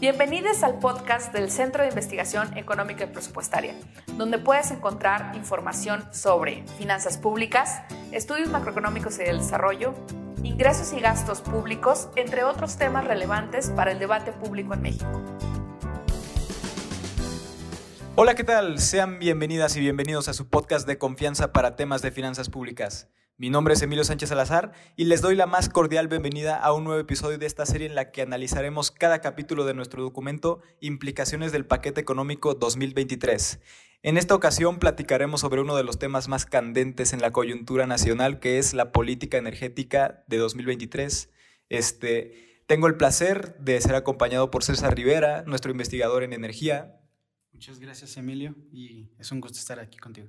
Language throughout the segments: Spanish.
Bienvenidos al podcast del Centro de Investigación Económica y Presupuestaria, donde puedes encontrar información sobre finanzas públicas, estudios macroeconómicos y del desarrollo, ingresos y gastos públicos, entre otros temas relevantes para el debate público en México. Hola, ¿qué tal? Sean bienvenidas y bienvenidos a su podcast de confianza para temas de finanzas públicas. Mi nombre es Emilio Sánchez Salazar y les doy la más cordial bienvenida a un nuevo episodio de esta serie en la que analizaremos cada capítulo de nuestro documento Implicaciones del Paquete Económico 2023. En esta ocasión platicaremos sobre uno de los temas más candentes en la coyuntura nacional, que es la política energética de 2023. Este, tengo el placer de ser acompañado por César Rivera, nuestro investigador en energía. Muchas gracias, Emilio, y es un gusto estar aquí contigo.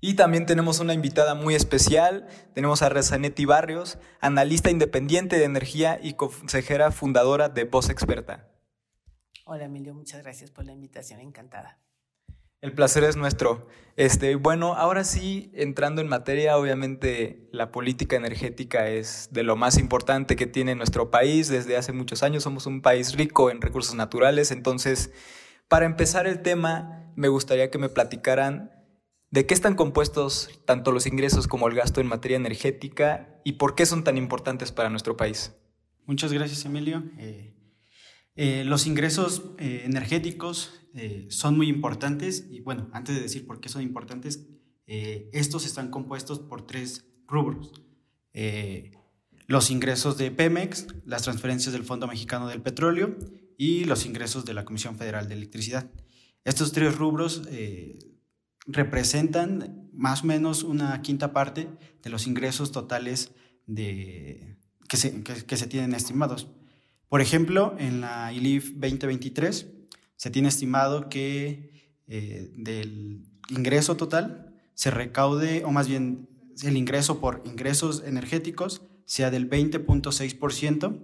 Y también tenemos una invitada muy especial. Tenemos a Rezanetti Barrios, analista independiente de energía y consejera fundadora de Voz Experta. Hola Emilio, muchas gracias por la invitación, encantada. El placer es nuestro. Este, bueno, ahora sí, entrando en materia, obviamente la política energética es de lo más importante que tiene nuestro país. Desde hace muchos años somos un país rico en recursos naturales. Entonces, para empezar el tema, me gustaría que me platicaran ¿De qué están compuestos tanto los ingresos como el gasto en materia energética y por qué son tan importantes para nuestro país? Muchas gracias, Emilio. Eh, eh, los ingresos eh, energéticos son muy importantes y bueno, antes de decir por qué son importantes, estos están compuestos por tres rubros. los ingresos de Pemex, las transferencias del Fondo Mexicano del Petróleo y los ingresos de la Comisión Federal de Electricidad. Estos tres rubros representan más o menos una quinta parte de los ingresos totales de, que, se, que, se tienen estimados. Por ejemplo, en la ILIF 2023 se tiene estimado que eh, del ingreso total se recaude, o más bien el ingreso por ingresos energéticos sea del 20.6%,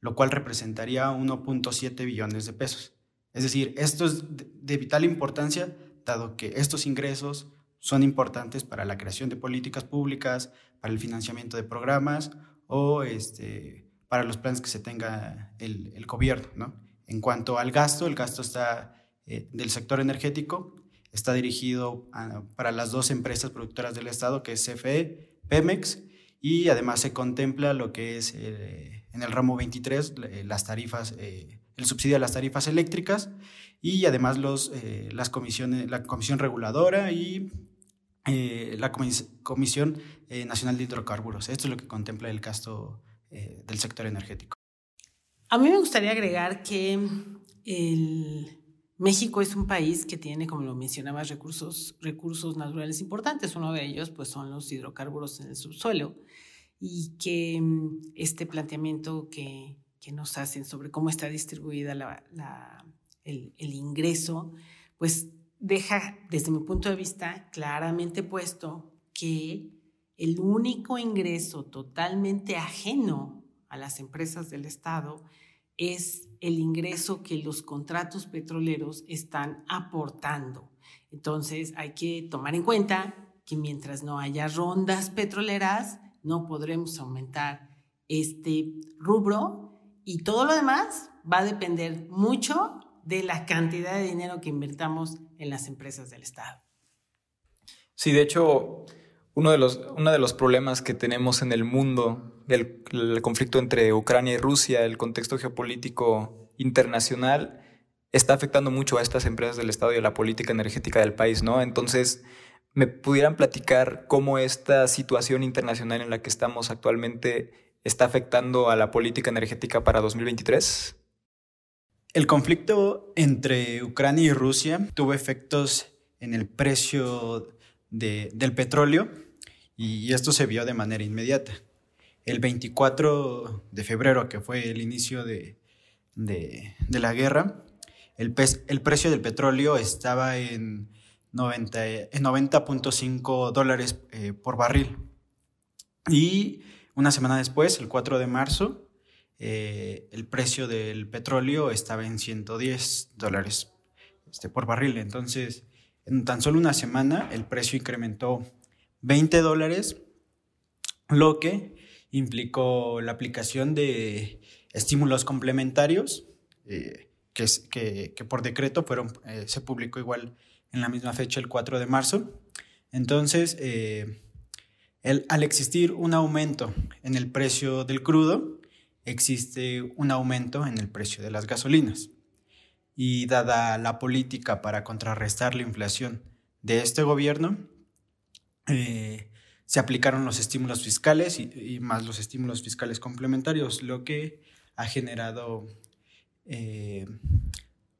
lo cual representaría 1.7 billones de pesos. Es decir, esto es de vital importancia dado que estos ingresos son importantes para la creación de políticas públicas, para el financiamiento de programas o este, para los planes que se tenga el, el gobierno. ¿no? En cuanto al gasto, el gasto está eh, del sector energético, está dirigido para las dos empresas productoras del Estado, que es CFE, Pemex, y además se contempla lo que es eh, en el ramo 23 las tarifas, eh, el subsidio a las tarifas eléctricas y además los, eh, las comisiones, la Comisión Reguladora y eh, la Comisión eh, Nacional de Hidrocarburos. Esto es lo que contempla el gasto del sector energético. A mí me gustaría agregar que el México es un país que tiene, como lo mencionabas, recursos, recursos naturales importantes. Uno de ellos pues, son los hidrocarburos en el subsuelo y que este planteamiento que, nos hacen sobre cómo está distribuida el, ingreso, pues deja, desde mi punto de vista, claramente puesto que el único ingreso totalmente ajeno a las empresas del Estado es el ingreso que los contratos petroleros están aportando. Entonces hay que tomar en cuenta que mientras no haya rondas petroleras, no podremos aumentar este rubro y todo lo demás va a depender mucho de la cantidad de dinero que invertamos en las empresas del Estado. Sí, de hecho, uno de los, uno de los problemas que tenemos en el mundo el conflicto entre Ucrania y Rusia, el contexto geopolítico internacional, está afectando mucho a estas empresas del Estado y a la política energética del país, ¿no? Entonces, ¿me pudieran platicar cómo esta situación internacional en la que estamos actualmente está afectando a la política energética para 2023? El conflicto entre Ucrania y Rusia tuvo efectos en el precio del petróleo y esto se vio de manera inmediata. El 24 de febrero, que fue el inicio de, la guerra, el, el, precio del petróleo estaba en 90.5 dólares eh, por barril. Y una semana después, el 4 de marzo, eh, el precio del petróleo estaba en 110 dólares este, por barril. Entonces, en tan solo una semana el precio incrementó 20 dólares, lo que implicó la aplicación de estímulos complementarios que, que, que, por decreto fueron, se publicó igual en la misma fecha, el 4 de marzo. Entonces, el, al existir un aumento en el precio del crudo, existe un aumento en el precio de las gasolinas. Y dada la política para contrarrestar la inflación de este gobierno, eh, se aplicaron los estímulos fiscales y, más los estímulos fiscales complementarios, lo que ha generado eh,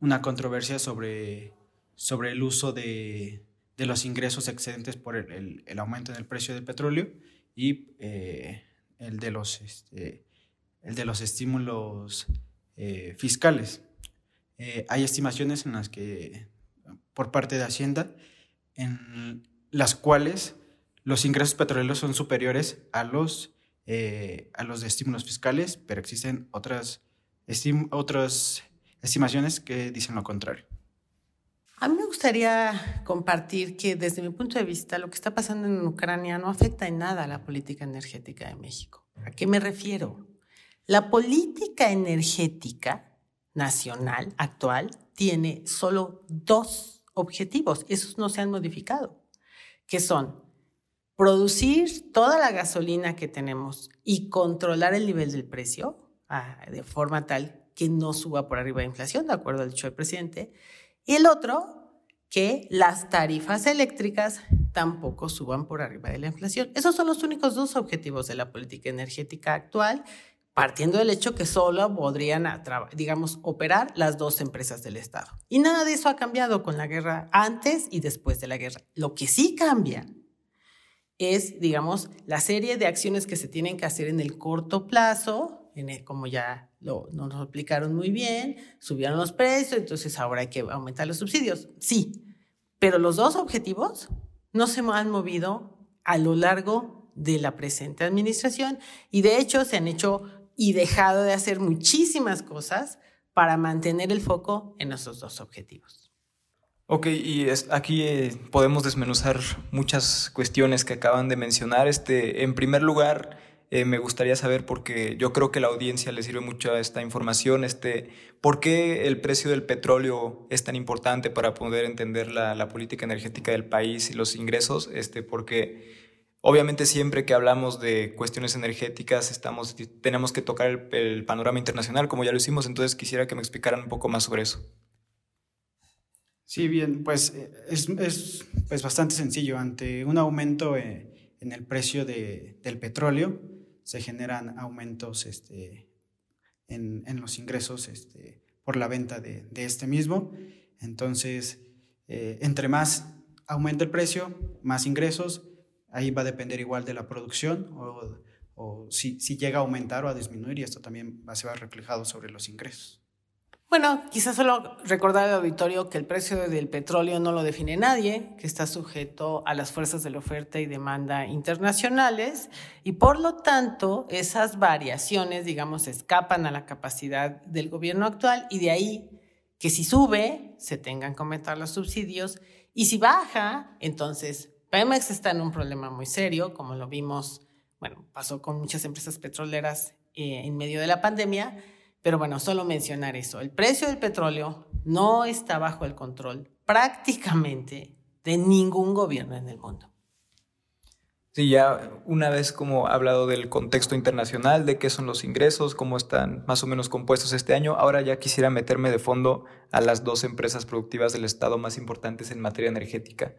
una controversia sobre, sobre el uso de, de los ingresos excedentes por el, el, aumento en el precio del petróleo y eh, el, de los, este, el de los estímulos eh, fiscales. Eh, hay estimaciones en las que, por parte de Hacienda, en las cuales los ingresos petroleros son superiores a los, a los de estímulos fiscales, pero existen otras, otras estimaciones que dicen lo contrario. A mí me gustaría compartir que desde mi punto de vista lo que está pasando en Ucrania no afecta en nada a la política energética de México. ¿A qué me refiero? La política energética nacional actual tiene solo dos objetivos, esos no se han modificado, que son producir toda la gasolina que tenemos y controlar el nivel del precio ah, de forma tal que no suba por arriba de inflación, de acuerdo al dicho del presidente, y el otro, que las tarifas eléctricas tampoco suban por arriba de la inflación. Esos son los únicos dos objetivos de la política energética actual, partiendo del hecho que solo podrían, digamos, operar las dos empresas del Estado. Y nada de eso ha cambiado con la guerra antes y después de la guerra. Lo que sí cambia es, digamos, la serie de acciones que se tienen que hacer en el corto plazo como ya lo, nos lo explicaron muy bien, subieron los precios, entonces ahora hay que aumentar los subsidios. Sí, pero los dos objetivos no se han movido a lo largo de la presente administración y de hecho se han hecho y dejado de hacer muchísimas cosas para mantener el foco en esos dos objetivos. Ok, y aquí eh, podemos desmenuzar muchas cuestiones que acaban de mencionar. Este, en primer lugar, eh, me gustaría saber, porque yo creo que la audiencia le sirve mucho esta información, este, ¿por qué el precio del petróleo es tan importante para poder entender la, la política energética del país y los ingresos? Este, porque obviamente siempre que hablamos de cuestiones energéticas estamos, tenemos que tocar el, el panorama internacional, como ya lo hicimos, entonces quisiera que me explicaran un poco más sobre eso. Sí, bien, pues eh, es, es pues bastante sencillo. Ante un aumento eh, en el precio de, del petróleo, se generan aumentos este, en, los ingresos este, por la venta de, este mismo. Entonces, eh, entre más aumenta el precio, más ingresos, ahí va a depender igual de la producción o, si, si, llega a aumentar o a disminuir y esto también va a ser reflejado sobre los ingresos. Bueno, quizás solo recordar al auditorio que el precio del petróleo no lo define nadie, que está sujeto a las fuerzas de la oferta y demanda internacionales y por lo tanto esas variaciones, digamos, escapan a la capacidad del gobierno actual y de ahí que si sube se tengan que aumentar los subsidios y si baja, entonces Pemex está en un problema muy serio, como lo vimos, bueno, pasó con muchas empresas petroleras eh, en medio de la pandemia pero bueno, solo mencionar eso. El precio del petróleo no está bajo el control prácticamente de ningún gobierno en el mundo. Sí, ya una vez como hablado del contexto internacional, de qué son los ingresos, cómo están más o menos compuestos este año, ahora ya quisiera meterme de fondo a las dos empresas productivas del Estado más importantes en materia energética.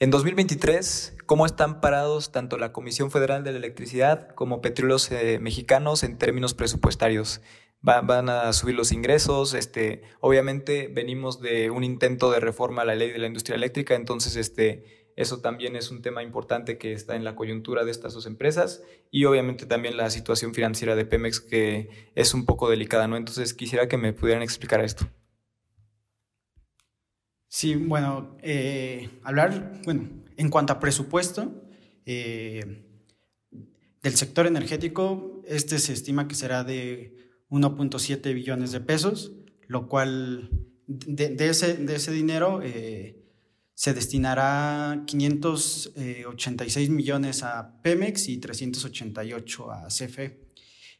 En 2023, ¿cómo están parados tanto la Comisión Federal de la Electricidad como Petróleos eh, Mexicanos en términos presupuestarios? Van a subir los ingresos. Este, obviamente venimos de un intento de reforma a la ley de la industria eléctrica, entonces este, eso también es un tema importante que está en la coyuntura de estas dos empresas y obviamente también la situación financiera de Pemex que es un poco delicada, ¿no? Entonces quisiera que me pudieran explicar esto. Sí, bueno, eh, hablar, bueno, en cuanto a presupuesto eh, del sector energético, este se estima que será de 1.7 billones de pesos, lo cual de, ese, de ese, dinero eh, se destinará 586 millones a Pemex y 388 a CFE.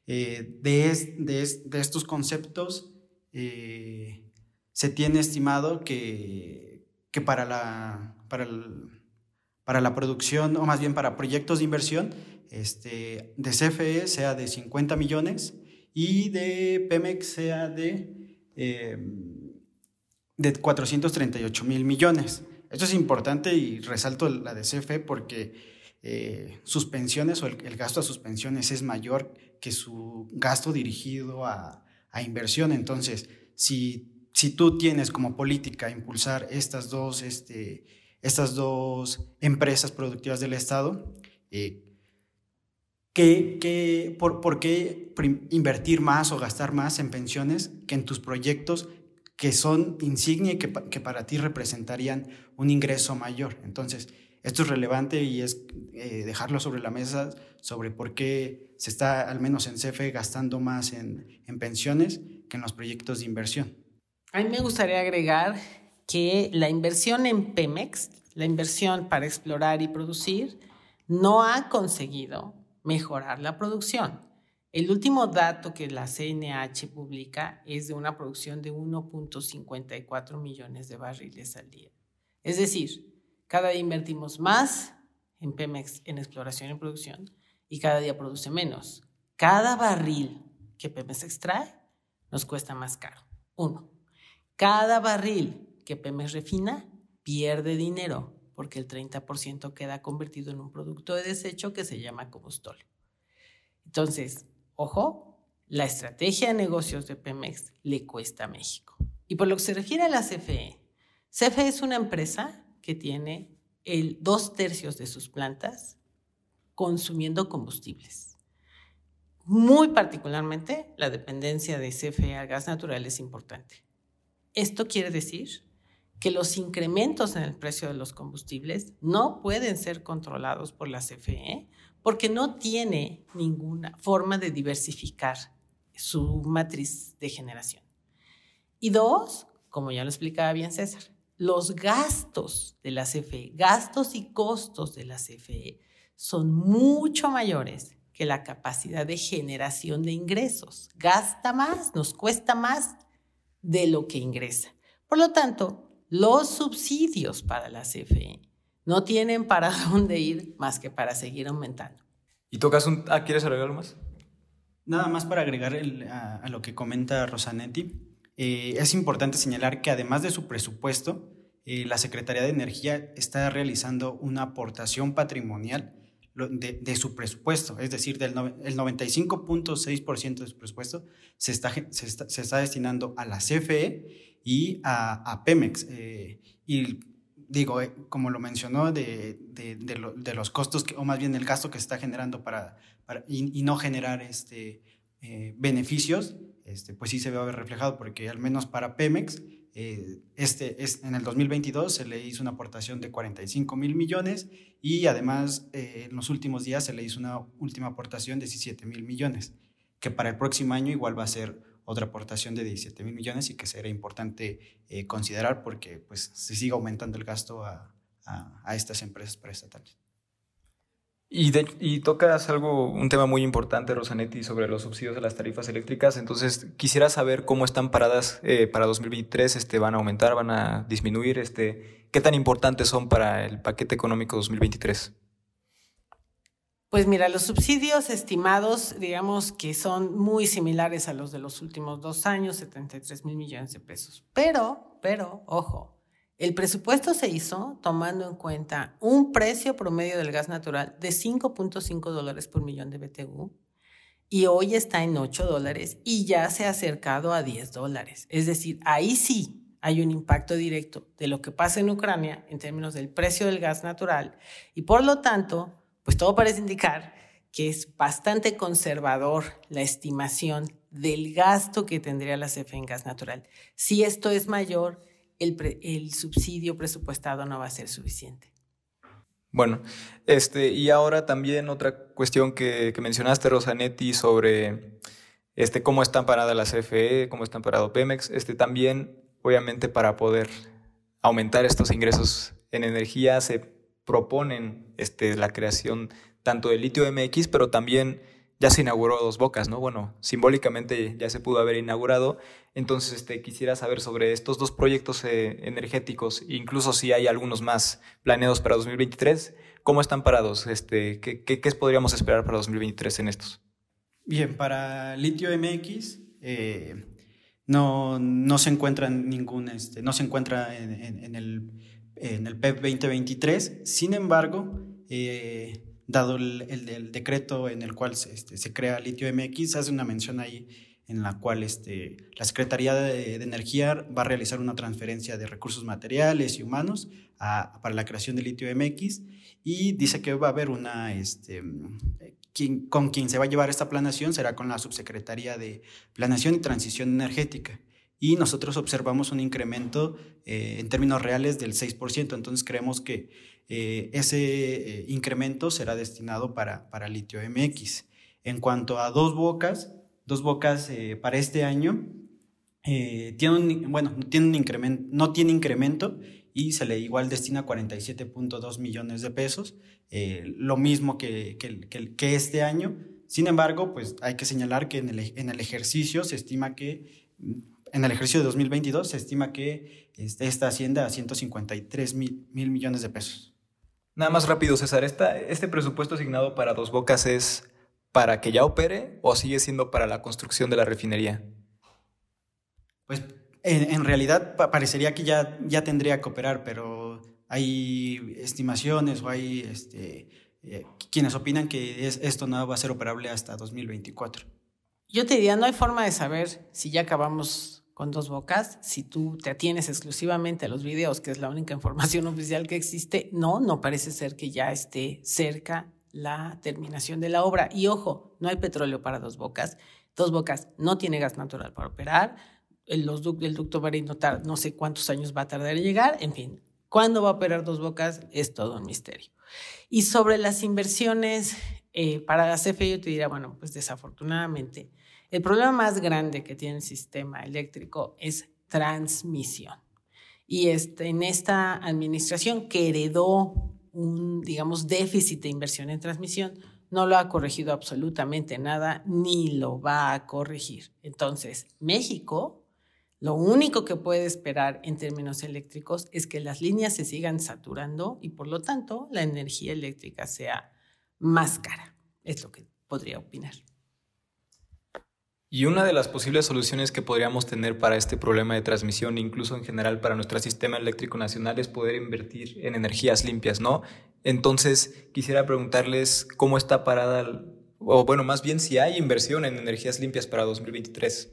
Eh, de, de, estos conceptos, eh, se tiene estimado que, que para, la, para, para la producción, o más bien para proyectos de inversión, este, de CFE sea de 50 millones y de Pemex sea de, eh, de 438 mil millones. Esto es importante y resalto la de CFE porque eh, sus pensiones o el, gasto a sus pensiones es mayor que su gasto dirigido a, a inversión. Entonces, si, si, tú tienes como política impulsar estas dos, este, estas dos empresas productivas del Estado, eh, ¿qué, por, por, qué invertir más o gastar más en pensiones que en tus proyectos que son insignia y que, que para ti representarían un ingreso mayor? Entonces, esto es relevante y es eh, dejarlo sobre la mesa sobre por qué se está, al menos en CFE, gastando más en, en pensiones que en los proyectos de inversión. A mí me gustaría agregar que la inversión en Pemex, la inversión para explorar y producir, no ha conseguido mejorar la producción. El último dato que la CNH publica es de una producción de 1.54 millones de barriles al día. Es decir, cada día invertimos más en Pemex en exploración y producción y cada día produce menos. Cada barril que Pemex extrae nos cuesta más caro. Uno. Cada barril que Pemex refina pierde dinero porque el 30% queda convertido en un producto de desecho que se llama combustóleo. Entonces, ojo, la estrategia de negocios de Pemex le cuesta a México. Y por lo que se refiere a la CFE, CFE es una empresa que tiene el dos tercios de sus plantas consumiendo combustibles. Muy particularmente, la dependencia de CFE a gas natural es importante. Esto quiere decir que los incrementos en el precio de los combustibles no pueden ser controlados por la CFE porque no tiene ninguna forma de diversificar su matriz de generación. Y dos, como ya lo explicaba bien César, los gastos de la CFE, gastos y costos de la CFE son mucho mayores que la capacidad de generación de ingresos. Gasta más, nos cuesta más de lo que ingresa. Por lo tanto, los subsidios para la CFE no tienen para dónde ir más que para seguir aumentando. ¿Y tocas un... Ah, ¿quieres agregar algo más? Nada más para agregar a, lo que comenta Rosanetti. Eh, es importante señalar que además de su presupuesto, eh, la Secretaría de Energía está realizando una aportación patrimonial de, su presupuesto, es decir, del el 95.6% de su presupuesto se está, se está, destinando a la CFE y a, Pemex. Eh, y digo, como lo mencionó, de, de, los costos, que, o más bien el gasto que se está generando para, y, no generar este, beneficios, este, pues sí se ve reflejado porque al menos para Pemex, eh, este, es, en el 2022 se le hizo una aportación de 45 mil millones y además eh, en los últimos días se le hizo una última aportación de 17 mil millones, que para el próximo año igual va a ser otra aportación de 17 mil millones y que será importante eh, considerar porque pues, se sigue aumentando el gasto a, a, a estas empresas preestatales. Y, y, tocas algo, un tema muy importante, Rosanetti, sobre los subsidios de las tarifas eléctricas. Entonces, quisiera saber cómo están paradas eh, para 2023. Este, ¿Van a aumentar? ¿Van a disminuir? Este, ¿Qué tan importantes son para el paquete económico 2023? Pues mira, los subsidios estimados, digamos que son muy similares a los de los últimos dos años, 73 mil millones de pesos. Pero, pero, ojo, el presupuesto se hizo tomando en cuenta un precio promedio del gas natural de 5.5 dólares por millón de BTU y hoy está en 8 dólares y ya se ha acercado a 10 dólares. Es decir, ahí sí hay un impacto directo de lo que pasa en Ucrania en términos del precio del gas natural y por lo tanto, pues todo parece indicar que es bastante conservador la estimación del gasto que tendría la CFE en gas natural. Si esto es mayor, el, subsidio presupuestado no va a ser suficiente. Bueno, este, y ahora también otra cuestión que, mencionaste, Rosanetti, sobre este, cómo están paradas la CFE, cómo están parado Pemex, este, también, obviamente, para poder aumentar estos ingresos en energía, se proponen este, la creación tanto de litio MX, pero también ya se inauguró Dos Bocas, ¿no? Bueno, simbólicamente ya se pudo haber inaugurado. Entonces, este, quisiera saber sobre estos dos proyectos eh, energéticos, incluso si hay algunos más planeados para 2023, ¿cómo están parados? Este, ¿qué, qué, qué podríamos esperar para 2023 en estos? Bien, para Litio MX eh, no, no, se encuentra ningún, este, no se encuentra en, el, en el PEP 2023. Sin embargo, eh, dado el, decreto en el cual este, se, crea Litio MX, hace una mención ahí en la cual este, la Secretaría de, Energía va a realizar una transferencia de recursos materiales y humanos para la creación de Litio MX y dice que va a haber una, este, con quien se va a llevar esta planación será con la Subsecretaría de Planación y Transición Energética. Y nosotros observamos un incremento eh, en términos reales del 6%, entonces creemos que eh, ese eh, incremento será destinado para, para litio MX. En cuanto a dos bocas, dos bocas eh, para este año, tiene un, bueno, tiene un incremento, no tiene incremento y se le igual destina 47.2 millones de pesos, lo mismo que, que, que, este año. Sin embargo, pues hay que señalar que en el, en el ejercicio se estima que en el ejercicio de 2022 se estima que este, esta asciende a 153 mil, mil millones de pesos. Nada más rápido, César, ¿este presupuesto asignado para Dos Bocas es para que ya opere o sigue siendo para la construcción de la refinería? Pues en, realidad parecería que ya, ya tendría que operar, pero hay estimaciones o hay este, eh, quienes opinan que esto no va a ser operable hasta 2024. Yo te diría, no hay forma de saber si ya acabamos con dos bocas, si tú te atienes exclusivamente a los videos, que es la única información oficial que existe, no, no parece ser que ya esté cerca la terminación de la obra. Y ojo, no hay petróleo para dos bocas. Dos bocas no tiene gas natural para operar. El, ducto va a no sé cuántos años va a tardar en llegar. En fin, ¿cuándo va a operar dos bocas? Es todo un misterio. Y sobre las inversiones eh, para la CFE, yo te diría, bueno, pues desafortunadamente, el problema más grande que tiene el sistema eléctrico es transmisión. Y este, en esta administración que heredó un, digamos, déficit de inversión en transmisión, no lo ha corregido absolutamente nada, ni lo va a corregir. Entonces, México, lo único que puede esperar en términos eléctricos es que las líneas se sigan saturando y por lo tanto la energía eléctrica sea más cara. Es lo que podría opinar. Y una de las posibles soluciones que podríamos tener para este problema de transmisión, incluso en general para nuestro sistema eléctrico nacional, es poder invertir en energías limpias, ¿no? Entonces, quisiera preguntarles cómo está parada, o bueno, más bien si hay inversión en energías limpias para 2023.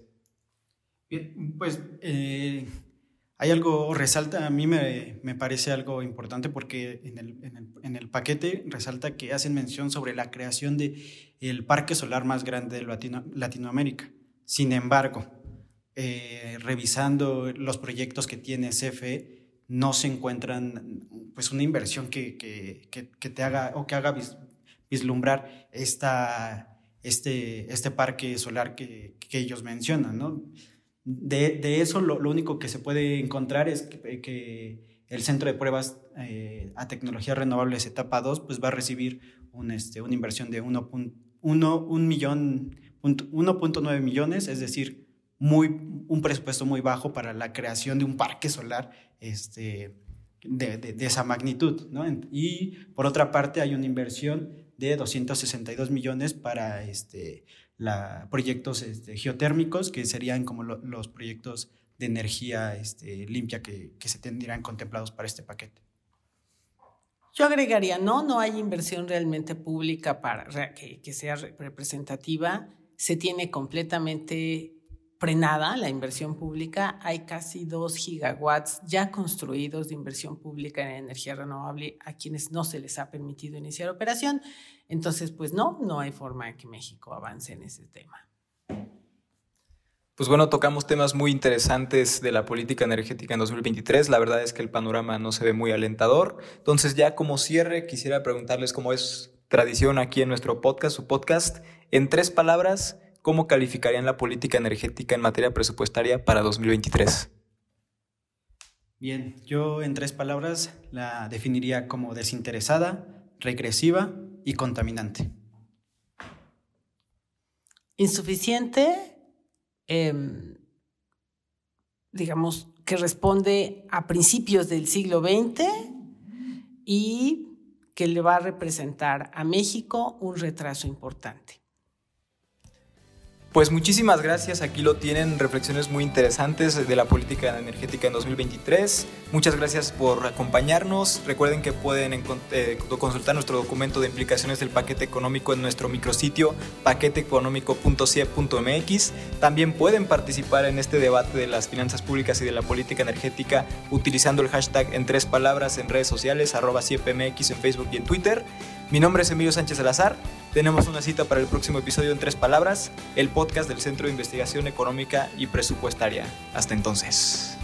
Bien, pues eh, hay algo, resalta, a mí me, me parece algo importante porque en el, en, el, en el, paquete resalta que hacen mención sobre la creación de el parque solar más grande de Latinoamérica. Sin embargo, eh, revisando los proyectos que tiene CFE, no se encuentran pues una inversión que, que, que, te haga o que haga vislumbrar esta, este, este parque solar que, ellos mencionan. ¿no? De, de, eso lo, único que se puede encontrar es que, el centro de pruebas eh, a tecnologías renovables etapa 2 pues va a recibir un, este, una inversión de 1.1 1, millón, 1.9 millones, es decir, muy, un presupuesto muy bajo para la creación de un parque solar este, de, de, esa magnitud. ¿no? Y por otra parte hay una inversión de 262 millones para este, proyectos este, geotérmicos, que serían como los proyectos de energía este, limpia que, se tendrían contemplados para este paquete. Yo agregaría, no, no hay inversión realmente pública para que sea representativa. Se tiene completamente frenada la inversión pública. Hay casi dos gigawatts ya construidos de inversión pública en energía renovable a quienes no se les ha permitido iniciar operación. Entonces, pues no, no hay forma de que México avance en ese tema. Pues bueno, tocamos temas muy interesantes de la política energética en 2023. La verdad es que el panorama no se ve muy alentador. Entonces ya como cierre, quisiera preguntarles cómo es tradición aquí en nuestro podcast, su podcast, en tres palabras, ¿cómo calificarían la política energética en materia presupuestaria para 2023? Bien, yo en tres palabras la definiría como desinteresada, regresiva y contaminante. insuficiente, em, digamos, que responde a principios del siglo XX y que le va a representar a México un retraso importante. Pues muchísimas gracias, aquí lo tienen, reflexiones muy interesantes de la política energética en 2023. Muchas gracias por acompañarnos. Recuerden que pueden eh, consultar nuestro documento de implicaciones del paquete económico en nuestro micrositio paqueteeconómico.cie.mx. También pueden participar en este debate de las finanzas públicas y de la política energética utilizando el hashtag en tres palabras en redes sociales, arroba CIEPMX en Facebook y en Twitter. Mi nombre es Emilio Sánchez Salazar. Tenemos una cita para el próximo episodio en tres palabras, el podcast del Centro de Investigación Económica y Presupuestaria. Hasta entonces.